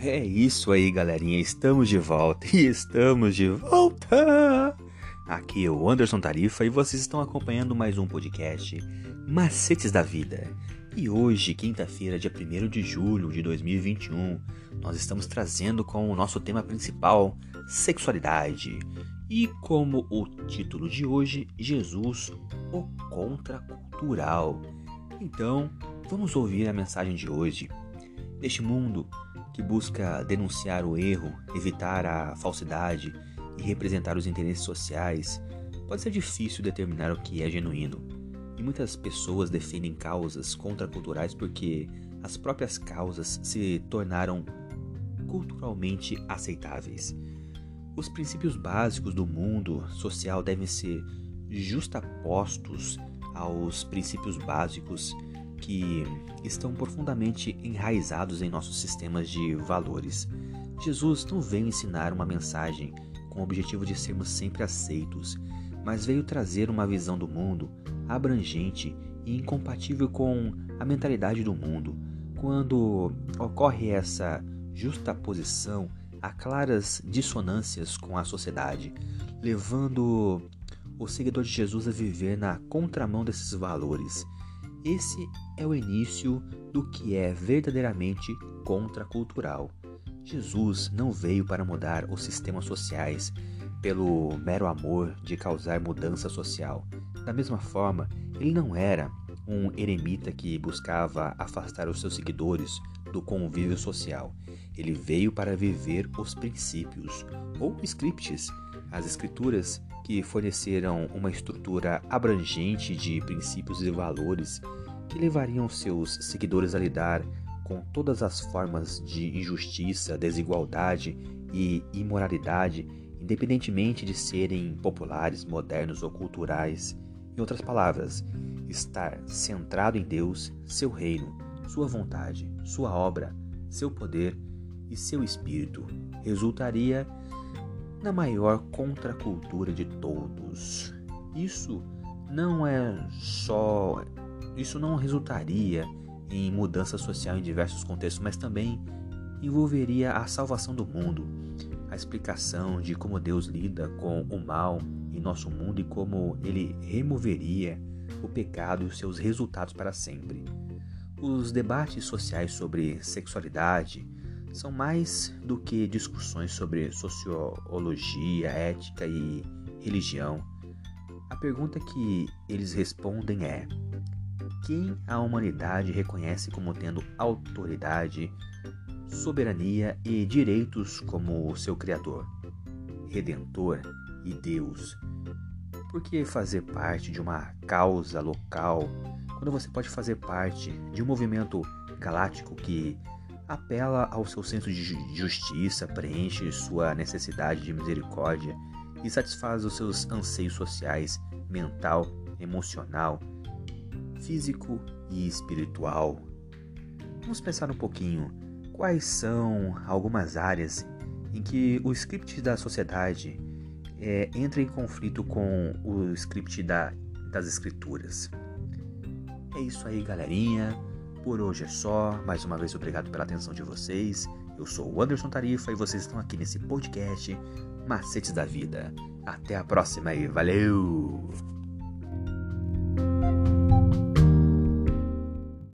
É isso aí, galerinha. Estamos de volta e estamos de volta. Aqui é o Anderson Tarifa e vocês estão acompanhando mais um podcast Macetes da Vida. E hoje, quinta-feira, dia 1 de julho de 2021, nós estamos trazendo com o nosso tema principal sexualidade. E como o título de hoje, Jesus, o contracultural. Então, vamos ouvir a mensagem de hoje. Neste mundo que busca denunciar o erro, evitar a falsidade e representar os interesses sociais, pode ser difícil determinar o que é genuíno. E muitas pessoas defendem causas contraculturais porque as próprias causas se tornaram culturalmente aceitáveis. Os princípios básicos do mundo social devem ser justapostos aos princípios básicos que estão profundamente enraizados em nossos sistemas de valores. Jesus não veio ensinar uma mensagem com o objetivo de sermos sempre aceitos, mas veio trazer uma visão do mundo abrangente e incompatível com a mentalidade do mundo. Quando ocorre essa justaposição, há claras dissonâncias com a sociedade, levando o seguidor de Jesus a viver na contramão desses valores. Esse é o início do que é verdadeiramente contracultural. Jesus não veio para mudar os sistemas sociais pelo mero amor de causar mudança social. Da mesma forma, ele não era um eremita que buscava afastar os seus seguidores do convívio social. Ele veio para viver os princípios, ou scripts, as escrituras que forneceram uma estrutura abrangente de princípios e valores que levariam seus seguidores a lidar com todas as formas de injustiça, desigualdade e imoralidade, independentemente de serem populares, modernos ou culturais. Em outras palavras, estar centrado em Deus, seu reino, sua vontade, sua obra, seu poder e seu espírito resultaria na maior contracultura de todos. Isso não é só isso não resultaria em mudança social em diversos contextos, mas também envolveria a salvação do mundo, a explicação de como Deus lida com o mal em nosso mundo e como ele removeria o pecado e os seus resultados para sempre. Os debates sociais sobre sexualidade são mais do que discussões sobre sociologia, ética e religião. A pergunta que eles respondem é: quem a humanidade reconhece como tendo autoridade, soberania e direitos como seu Criador, Redentor e Deus. Por que fazer parte de uma causa local quando você pode fazer parte de um movimento galáctico que apela ao seu senso de justiça, preenche sua necessidade de misericórdia e satisfaz os seus anseios sociais, mental, emocional físico e espiritual. Vamos pensar um pouquinho quais são algumas áreas em que o script da sociedade é, entra em conflito com o script da, das escrituras. É isso aí, galerinha. Por hoje é só. Mais uma vez, obrigado pela atenção de vocês. Eu sou o Anderson Tarifa e vocês estão aqui nesse podcast Macetes da Vida. Até a próxima e valeu!